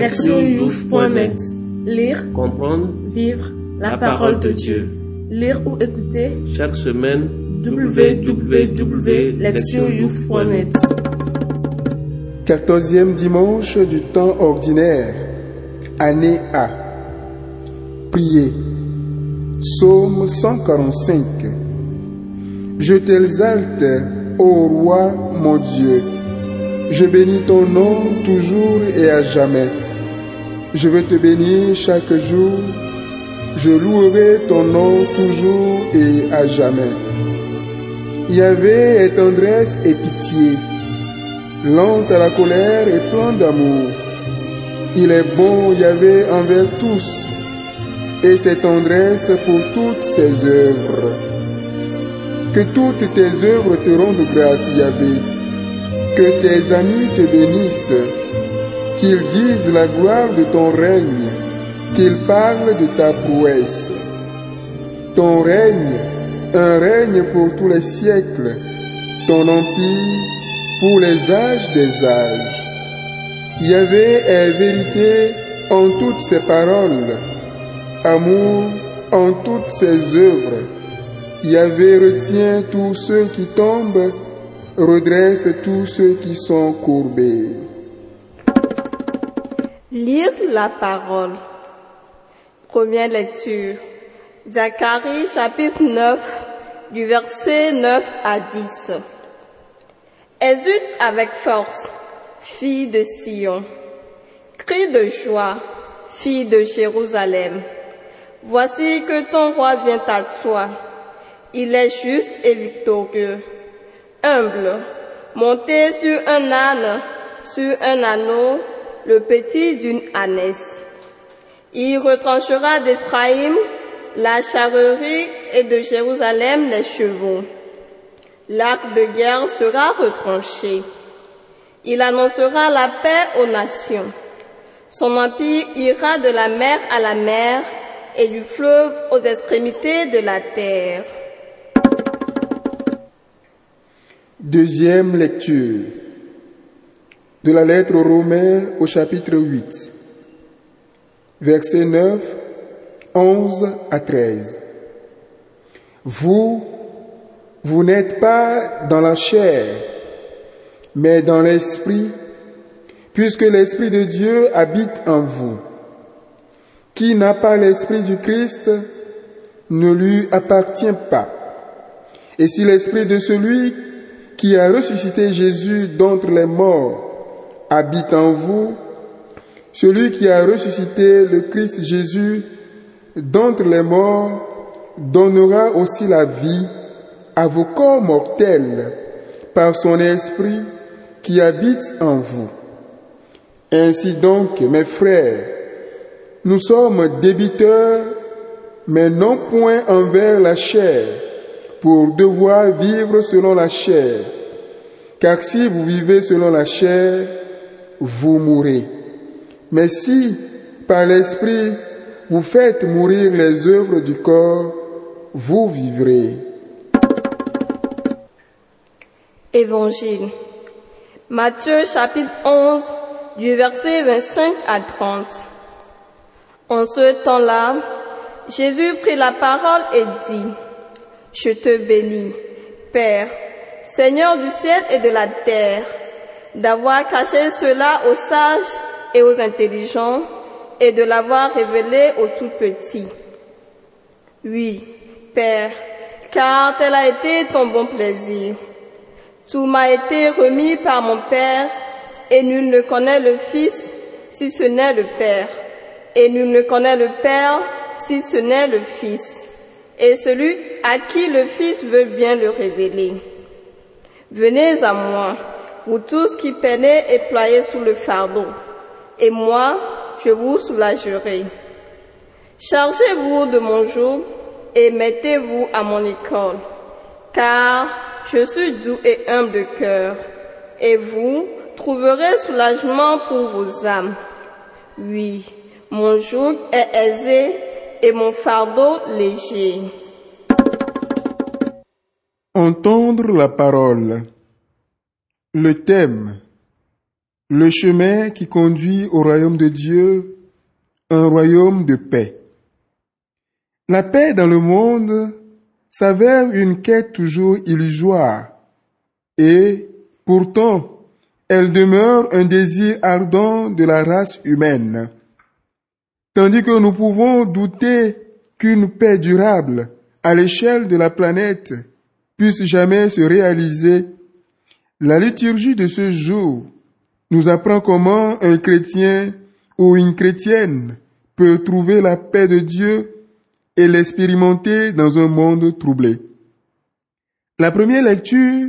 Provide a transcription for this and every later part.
Lectionyouf.net Lire, Comprendre vivre la, la parole de Dieu. Lire ou écouter chaque semaine www.lectionyouf.net Quatorzième dimanche du temps ordinaire, année A. Priez. Psaume 145. Je t'exalte, ô roi mon Dieu. Je bénis ton nom toujours et à jamais. Je veux te bénir chaque jour. Je louerai ton nom toujours et à jamais. Yahvé est tendresse et pitié, lent à la colère et plein d'amour. Il est bon, Yahvé, envers tous, et ses tendresses pour toutes ses œuvres. Que toutes tes œuvres te rendent grâce, Yahvé. Que tes amis te bénissent. Qu'ils disent la gloire de ton règne. Qu'ils parlent de ta prouesse. Ton règne, un règne pour tous les siècles. Ton empire pour les âges des âges. Yahvé est vérité en toutes ses paroles, amour en toutes ses œuvres. Yahvé retient tous ceux qui tombent, redresse tous ceux qui sont courbés. Lire la parole. Première lecture. Zacharie chapitre 9 du verset 9 à 10. Exulte avec force, fille de Sion. Crie de joie, fille de Jérusalem. Voici que ton roi vient à toi. Il est juste et victorieux, humble, monté sur un âne, sur un anneau, le petit d'une ânesse. Il retranchera d'Éphraïm la charrerie et de Jérusalem les chevaux. L'arc de guerre sera retranché. Il annoncera la paix aux nations. Son empire ira de la mer à la mer et du fleuve aux extrémités de la terre. Deuxième lecture de la lettre aux Romains au chapitre 8, versets 9, 11 à 13. Vous, vous n'êtes pas dans la chair, mais dans l'esprit, puisque l'esprit de Dieu habite en vous. Qui n'a pas l'esprit du Christ ne lui appartient pas. Et si l'esprit de celui qui a ressuscité Jésus d'entre les morts habite en vous, celui qui a ressuscité le Christ Jésus d'entre les morts donnera aussi la vie à vos corps mortels par son esprit qui habite en vous. Ainsi donc, mes frères, nous sommes débiteurs, mais non point envers la chair, pour devoir vivre selon la chair. Car si vous vivez selon la chair, vous mourrez. Mais si, par l'Esprit, vous faites mourir les œuvres du corps, vous vivrez. Évangile. Matthieu chapitre 11 du verset 25 à 30. En ce temps-là, Jésus prit la parole et dit, Je te bénis, Père, Seigneur du ciel et de la terre, d'avoir caché cela aux sages et aux intelligents et de l'avoir révélé aux tout petits. Oui, Père, car tel a été ton bon plaisir. Tout m'a été remis par mon Père, et nul ne connaît le Fils si ce n'est le Père, et nul ne connaît le Père si ce n'est le Fils, et celui à qui le Fils veut bien le révéler. Venez à moi, vous tous qui peinez et ployez sous le fardeau, et moi, je vous soulagerai. Chargez-vous de mon joug et mettez-vous à mon école, car je suis doux et humble de cœur, et vous trouverez soulagement pour vos âmes. Oui, mon joug est aisé et mon fardeau léger. Entendre la parole. Le thème. le chemin qui conduit au royaume de Dieu, un royaume de paix. La paix dans le monde s'avère une quête toujours illusoire et pourtant elle demeure un désir ardent de la race humaine. Tandis que nous pouvons douter qu'une paix durable à l'échelle de la planète puisse jamais se réaliser, la liturgie de ce jour nous apprend comment un chrétien ou une chrétienne peut trouver la paix de Dieu et l'expérimenter dans un monde troublé. La première lecture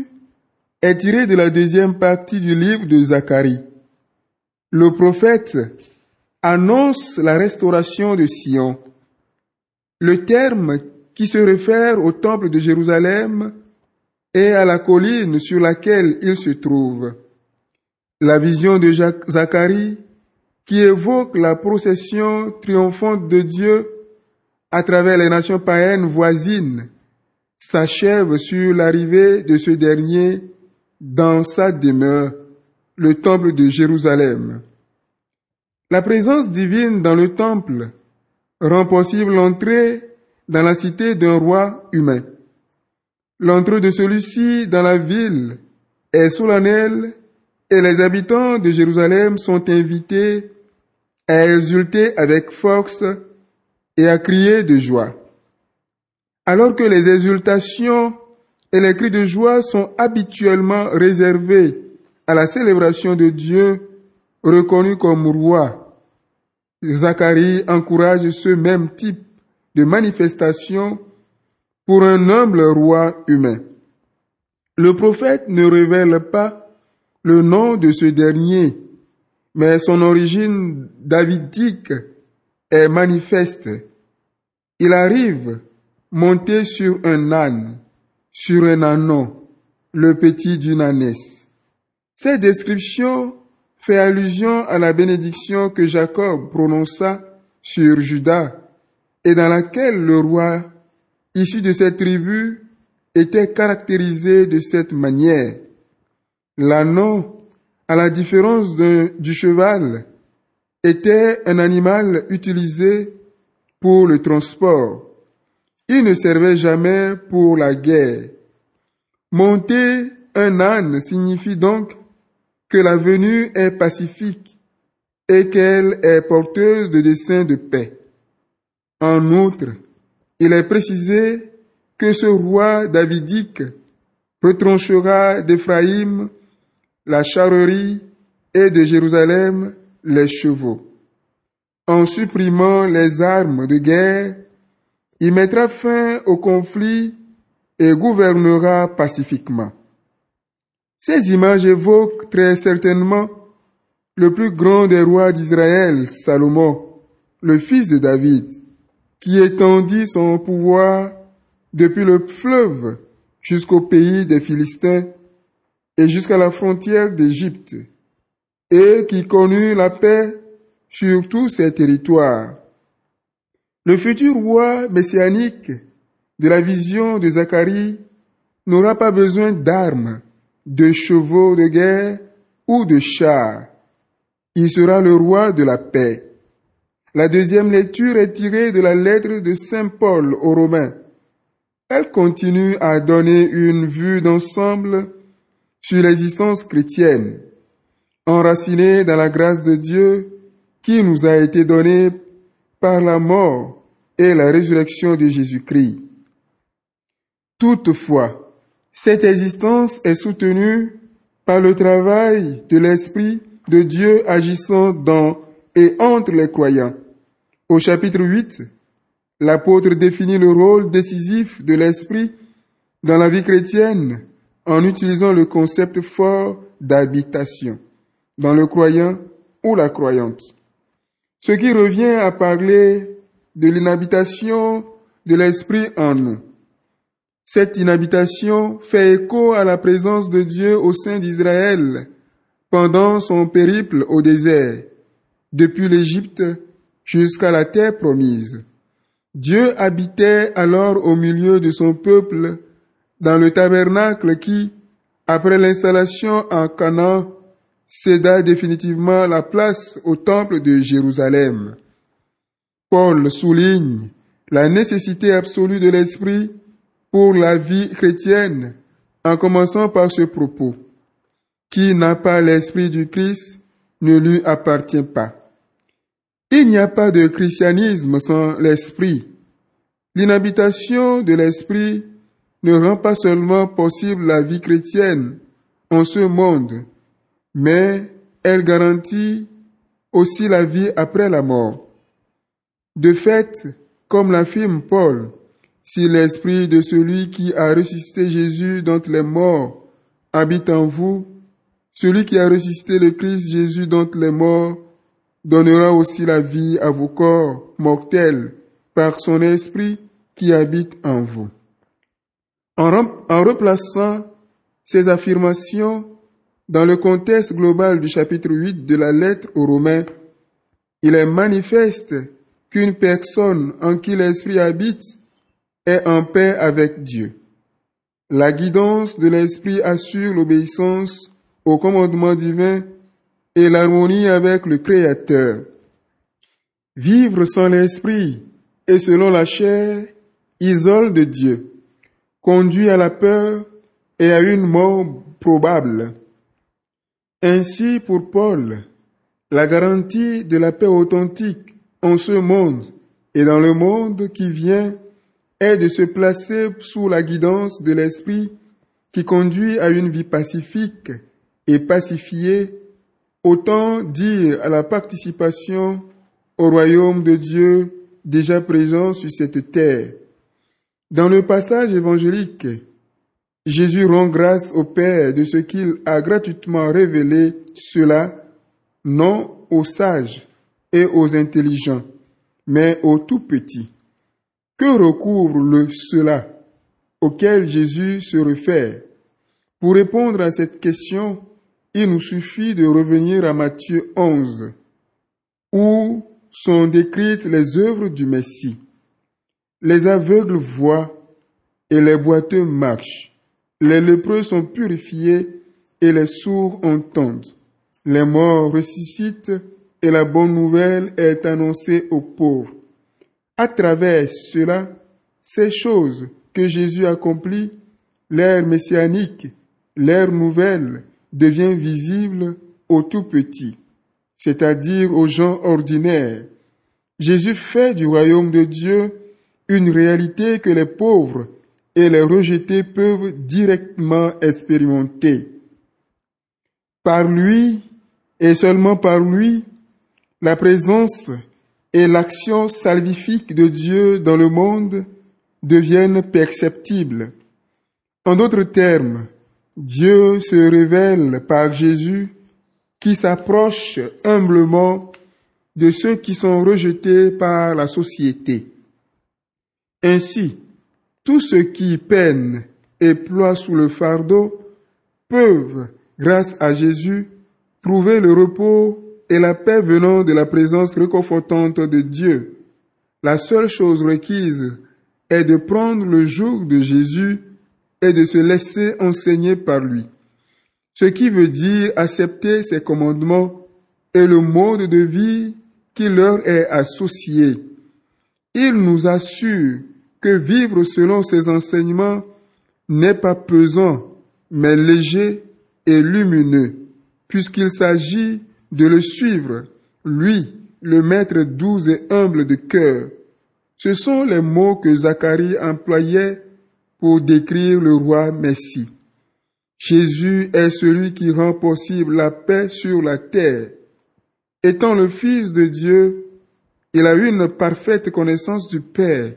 est tirée de la deuxième partie du livre de Zacharie. Le prophète annonce la restauration de Sion. Le terme qui se réfère au temple de Jérusalem et à la colline sur laquelle il se trouve. La vision de Zacharie qui évoque la procession triomphante de Dieu à travers les nations païennes voisines s'achève sur l'arrivée de ce dernier dans sa demeure, le temple de Jérusalem. La présence divine dans le temple rend possible l'entrée dans la cité d'un roi humain. L'entrée de celui-ci dans la ville est solennelle et les habitants de Jérusalem sont invités à exulter avec force et à crier de joie. Alors que les exultations et les cris de joie sont habituellement réservés à la célébration de Dieu reconnu comme roi, Zacharie encourage ce même type de manifestation pour un humble roi humain. Le prophète ne révèle pas le nom de ce dernier, mais son origine davidique est manifeste. Il arrive monté sur un âne, sur un ânon, le petit d'une ânesse. Cette description fait allusion à la bénédiction que Jacob prononça sur Judas et dans laquelle le roi, issu de cette tribu, était caractérisé de cette manière. L'ânon, à la différence du cheval, était un animal utilisé pour le transport. Il ne servait jamais pour la guerre. Monter un âne signifie donc que la venue est pacifique et qu'elle est porteuse de desseins de paix. En outre, il est précisé que ce roi davidique retranchera d'Éphraïm la charrerie et de Jérusalem les chevaux. En supprimant les armes de guerre, il mettra fin au conflit et gouvernera pacifiquement. Ces images évoquent très certainement le plus grand des rois d'Israël, Salomon, le fils de David, qui étendit son pouvoir depuis le fleuve jusqu'au pays des Philistins et jusqu'à la frontière d'Égypte, et qui connut la paix sur tous ses territoires. Le futur roi messianique de la vision de Zacharie n'aura pas besoin d'armes, de chevaux de guerre ou de chars. Il sera le roi de la paix. La deuxième lecture est tirée de la lettre de Saint Paul aux Romains. Elle continue à donner une vue d'ensemble sur l'existence chrétienne, enracinée dans la grâce de Dieu qui nous a été donnée par la mort et la résurrection de Jésus-Christ. Toutefois, cette existence est soutenue par le travail de l'Esprit de Dieu agissant dans et entre les croyants. Au chapitre 8, l'apôtre définit le rôle décisif de l'Esprit dans la vie chrétienne en utilisant le concept fort d'habitation dans le croyant ou la croyante. Ce qui revient à parler de l'inhabitation de l'Esprit en nous. Cette inhabitation fait écho à la présence de Dieu au sein d'Israël pendant son périple au désert, depuis l'Égypte jusqu'à la terre promise. Dieu habitait alors au milieu de son peuple dans le tabernacle qui, après l'installation en Canaan, céda définitivement la place au temple de Jérusalem. Paul souligne la nécessité absolue de l'esprit pour la vie chrétienne en commençant par ce propos. Qui n'a pas l'esprit du Christ ne lui appartient pas. Il n'y a pas de christianisme sans l'esprit. L'inhabitation de l'esprit ne rend pas seulement possible la vie chrétienne en ce monde, mais elle garantit aussi la vie après la mort. De fait, comme l'affirme Paul, si l'esprit de celui qui a ressuscité Jésus d'entre les morts habite en vous, celui qui a ressuscité le Christ Jésus d'entre les morts donnera aussi la vie à vos corps mortels par son esprit qui habite en vous. En, replaçant ces affirmations dans le contexte global du chapitre 8 de la lettre aux Romains, il est manifeste qu'une personne en qui l'Esprit habite est en paix avec Dieu. La guidance de l'Esprit assure l'obéissance au commandement divin et l'harmonie avec le Créateur. Vivre sans l'Esprit et selon la chair isole de Dieu, conduit à la peur et à une mort probable. Ainsi, pour Paul, la garantie de la paix authentique en ce monde et dans le monde qui vient est de se placer sous la guidance de l'Esprit qui conduit à une vie pacifique et pacifiée, autant dire à la participation au royaume de Dieu déjà présent sur cette terre. Dans le passage évangélique, Jésus rend grâce au Père de ce qu'il a gratuitement révélé cela, non aux sages et aux intelligents, mais aux tout petits. Que recouvre le cela auquel Jésus se réfère? Pour répondre à cette question, il nous suffit de revenir à Matthieu 11, où sont décrites les œuvres du Messie. Les aveugles voient et les boiteux marchent. Les lépreux sont purifiés et les sourds entendent. Les morts ressuscitent et la bonne nouvelle est annoncée aux pauvres. À travers cela, ces choses que Jésus accomplit, l'ère messianique, l'ère nouvelle, devient visible aux tout petits, c'est-à-dire aux gens ordinaires. Jésus fait du royaume de Dieu une réalité que les pauvres et les rejetés peuvent directement expérimenter. Par lui, et seulement par lui, la présence et l'action salvifique de Dieu dans le monde deviennent perceptibles. En d'autres termes, Dieu se révèle par Jésus qui s'approche humblement de ceux qui sont rejetés par la société. Ainsi, tous ceux qui peinent et ploient sous le fardeau peuvent, grâce à Jésus, trouver le repos et la paix venant de la présence réconfortante de Dieu. La seule chose requise est de prendre le joug de Jésus de se laisser enseigner par lui. Ce qui veut dire accepter ses commandements et le mode de vie qui leur est associé. Il nous assure que vivre selon ses enseignements n'est pas pesant, mais léger et lumineux, puisqu'il s'agit de le suivre, lui, le maître doux et humble de cœur. Ce sont les mots que Zacharie employait pour décrire le roi Messie. Jésus est celui qui rend possible la paix sur la terre. Étant le Fils de Dieu, il a eu une parfaite connaissance du Père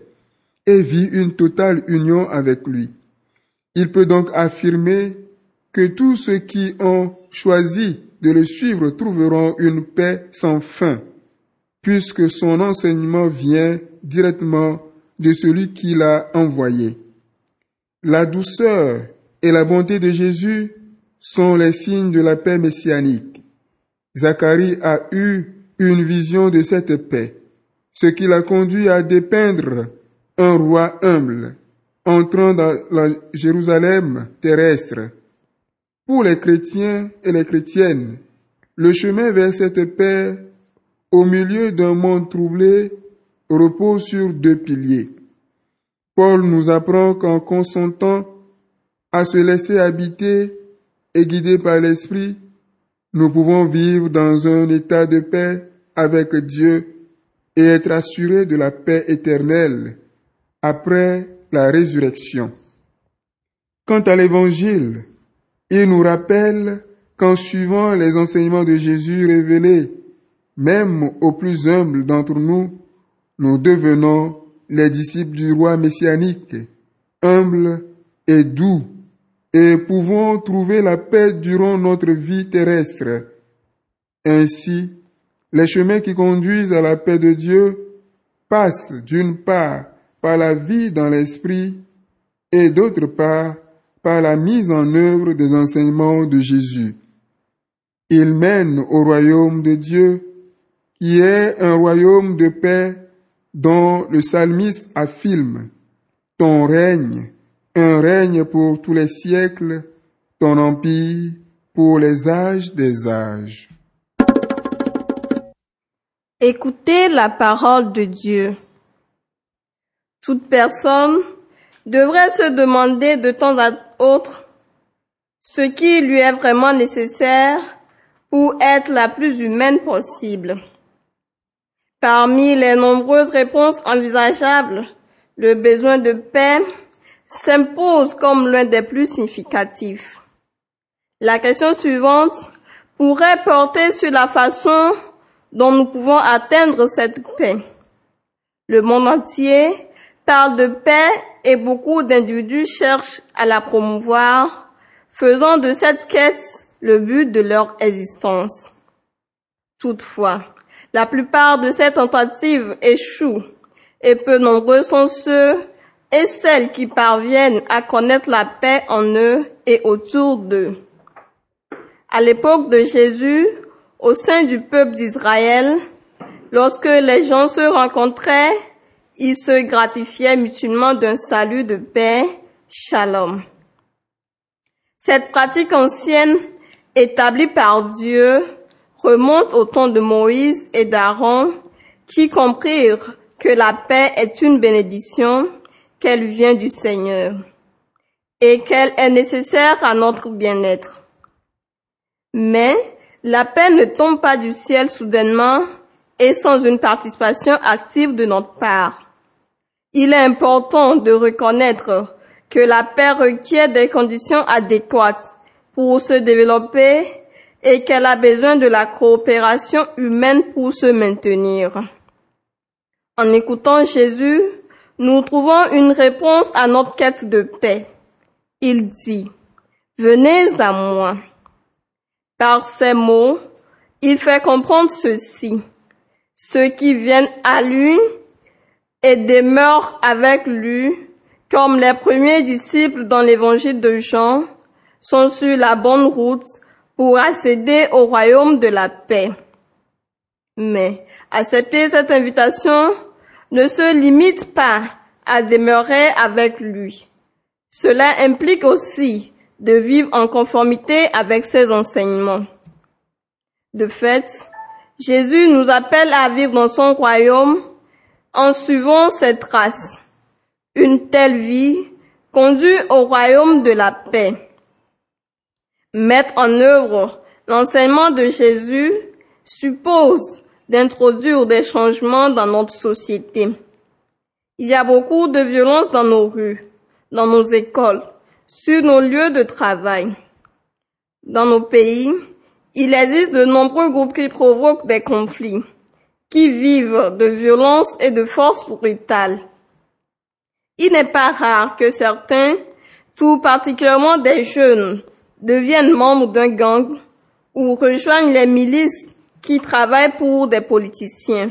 et vit une totale union avec lui. Il peut donc affirmer que tous ceux qui ont choisi de le suivre trouveront une paix sans fin, puisque son enseignement vient directement de celui qui l'a envoyé. La douceur et la bonté de Jésus sont les signes de la paix messianique. Zacharie a eu une vision de cette paix, ce qui l'a conduit à dépeindre un roi humble, entrant dans la Jérusalem terrestre. Pour les chrétiens et les chrétiennes, Le chemin vers cette paix, au milieu d'un monde troublé, repose sur deux piliers. Paul nous apprend qu'en consentant à se laisser habiter et guider par l'Esprit, nous pouvons vivre dans un état de paix avec Dieu et être assurés de la paix éternelle après la résurrection. Quant à l'Évangile, il nous rappelle qu'en suivant les enseignements de Jésus révélés, même aux plus humbles d'entre nous, nous devenons les disciples du roi messianique, humbles et doux, et pouvons trouver la paix durant notre vie terrestre. Ainsi, les chemins qui conduisent à la paix de Dieu passent d'une part par la vie dans l'esprit et d'autre part par la mise en œuvre des enseignements de Jésus. Il mène au royaume de Dieu, qui est un royaume de paix dont le psalmiste affirme, Ton règne, un règne pour tous les siècles, ton empire pour les âges des âges. Écoutez la parole de Dieu. Toute personne devrait se demander de temps à autre ce qui lui est vraiment nécessaire pour être la plus humaine possible. Parmi les nombreuses réponses envisageables, le besoin de paix s'impose comme l'un des plus significatifs. La question suivante pourrait porter sur la façon dont nous pouvons atteindre cette paix. Le monde entier parle de paix et beaucoup d'individus cherchent à la promouvoir, faisant de cette quête le but de leur existence. Toutefois, la plupart de ces tentatives échouent et peu nombreux sont ceux et celles qui parviennent à connaître la paix en eux et autour d'eux. À l'époque de Jésus, au sein du peuple d'Israël, lorsque les gens se rencontraient, ils se gratifiaient mutuellement d'un salut de paix, shalom. Cette pratique ancienne, établie par Dieu, remonte au temps de Moïse et d'Aaron, qui comprirent que la paix est une bénédiction, qu'elle vient du Seigneur, et qu'elle est nécessaire à notre bien-être. Mais la paix ne tombe pas du ciel soudainement et sans une participation active de notre part. Il est important de reconnaître que la paix requiert des conditions adéquates pour se développer et qu'elle a besoin de la coopération humaine pour se maintenir. En écoutant Jésus, nous trouvons une réponse à notre quête de paix. Il dit, Venez à moi. Par ces mots, il fait comprendre ceci. Ceux qui viennent à lui et demeurent avec lui, comme les premiers disciples dans l'évangile de Jean, sont sur la bonne route pour accéder au royaume de la paix. Mais accepter cette invitation ne se limite pas à demeurer avec lui. Cela implique aussi de vivre en conformité avec ses enseignements. De fait, Jésus nous appelle à vivre dans son royaume en suivant ses traces. Une telle vie conduit au royaume de la paix. Mettre en œuvre l'enseignement de Jésus suppose d'introduire des changements dans notre société. Il y a beaucoup de violence dans nos rues, dans nos écoles, sur nos lieux de travail. Dans nos pays, il existe de nombreux groupes qui provoquent des conflits, qui vivent de violence et de force brutale. Il n'est pas rare que certains, tout particulièrement des jeunes, deviennent membres d'un gang ou rejoignent les milices qui travaillent pour des politiciens.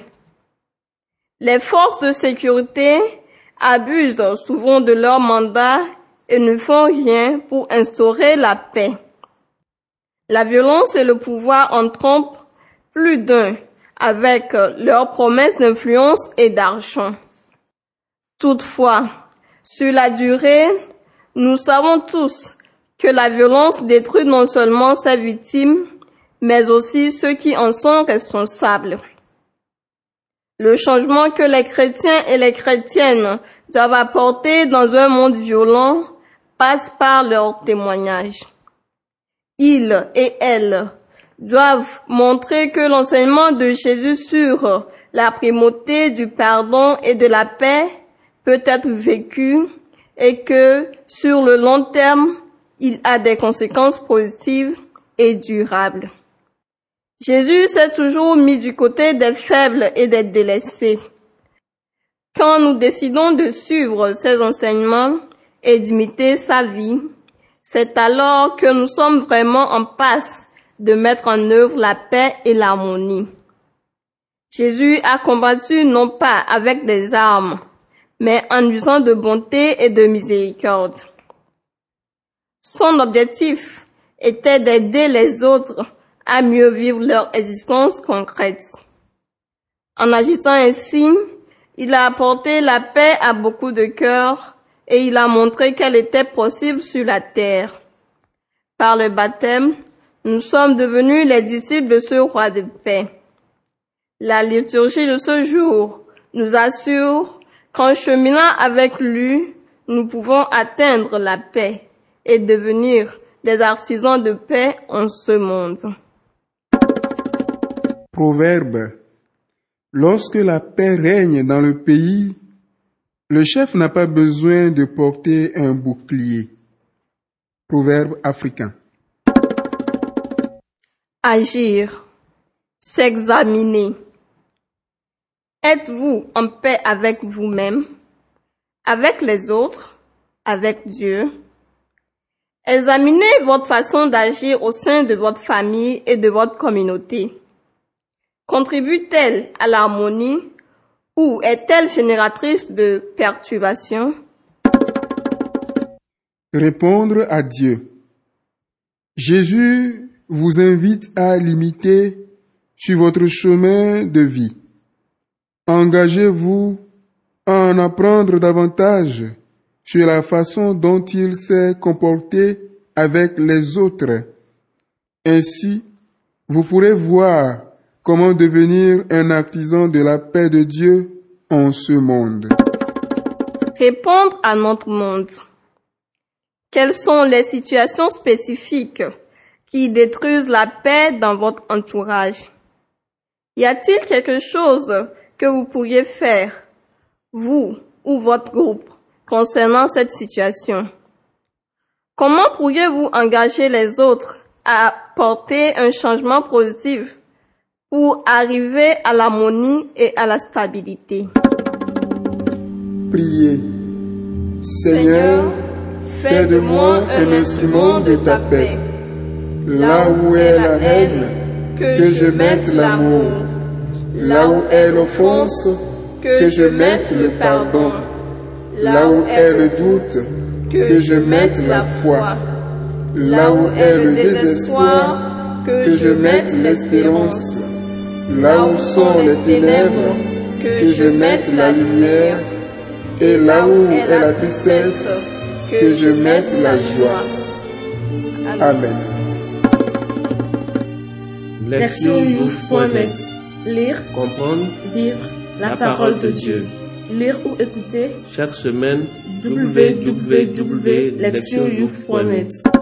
Les forces de sécurité abusent souvent de leur mandat et ne font rien pour instaurer la paix. La violence et le pouvoir en trompent plus d'un avec leurs promesses d'influence et d'argent. Toutefois, sur la durée, nous savons tous que la violence détruit non seulement ses victimes, mais aussi ceux qui en sont responsables. Le changement que les chrétiens et les chrétiennes doivent apporter dans un monde violent passe par leur témoignage. Ils et elles doivent montrer que l'enseignement de Jésus sur la primauté du pardon et de la paix peut être vécu et que sur le long terme, il a des conséquences positives et durables. Jésus s'est toujours mis du côté des faibles et des délaissés. Quand nous décidons de suivre ses enseignements et d'imiter sa vie, c'est alors que nous sommes vraiment en passe de mettre en œuvre la paix et l'harmonie. Jésus a combattu non pas avec des armes, mais en usant de bonté et de miséricorde. Son objectif était d'aider les autres à mieux vivre leur existence concrète. En agissant ainsi, il a apporté la paix à beaucoup de cœurs et il a montré qu'elle était possible sur la terre. Par le baptême, nous sommes devenus les disciples de ce roi de paix. La liturgie de ce jour nous assure qu'en cheminant avec lui, nous pouvons atteindre la paix et devenir des artisans de paix en ce monde. Proverbe. Lorsque la paix règne dans le pays, le chef n'a pas besoin de porter un bouclier. Proverbe africain. Agir. S'examiner. Êtes-vous en paix avec vous-même, avec les autres, avec Dieu? Examinez votre façon d'agir au sein de votre famille et de votre communauté. Contribue-t-elle à l'harmonie ou est-elle génératrice de perturbations? Répondre à Dieu. Jésus vous invite à l'imiter sur votre chemin de vie. Engagez-vous à en apprendre davantage sur la façon dont il s'est comporté avec les autres. Ainsi, vous pourrez voir comment devenir un artisan de la paix de Dieu en ce monde. Répondre à notre monde. Quelles sont les situations spécifiques qui détruisent la paix dans votre entourage? Y a-t-il quelque chose que vous pourriez faire, vous ou votre groupe, concernant cette situation Comment pourriez-vous engager les autres à apporter un changement positif pour arriver à l'harmonie et à la stabilité? Priez. Seigneur, fais de moi un instrument de ta paix. Là où est la haine, que je mette l'amour. Là où est l'offense, que je mette le pardon. Là où est le doute, que je mette la foi. Là où est le désespoir, que je mette l'espérance. Là où sont les ténèbres, que je mette la lumière. Et là où est la tristesse, que je mette la joie. Amen. Lectionyouf.net Lire, Comprendre vivre la parole de Dieu. Lire ou écouter chaque semaine www.lectionyouf.net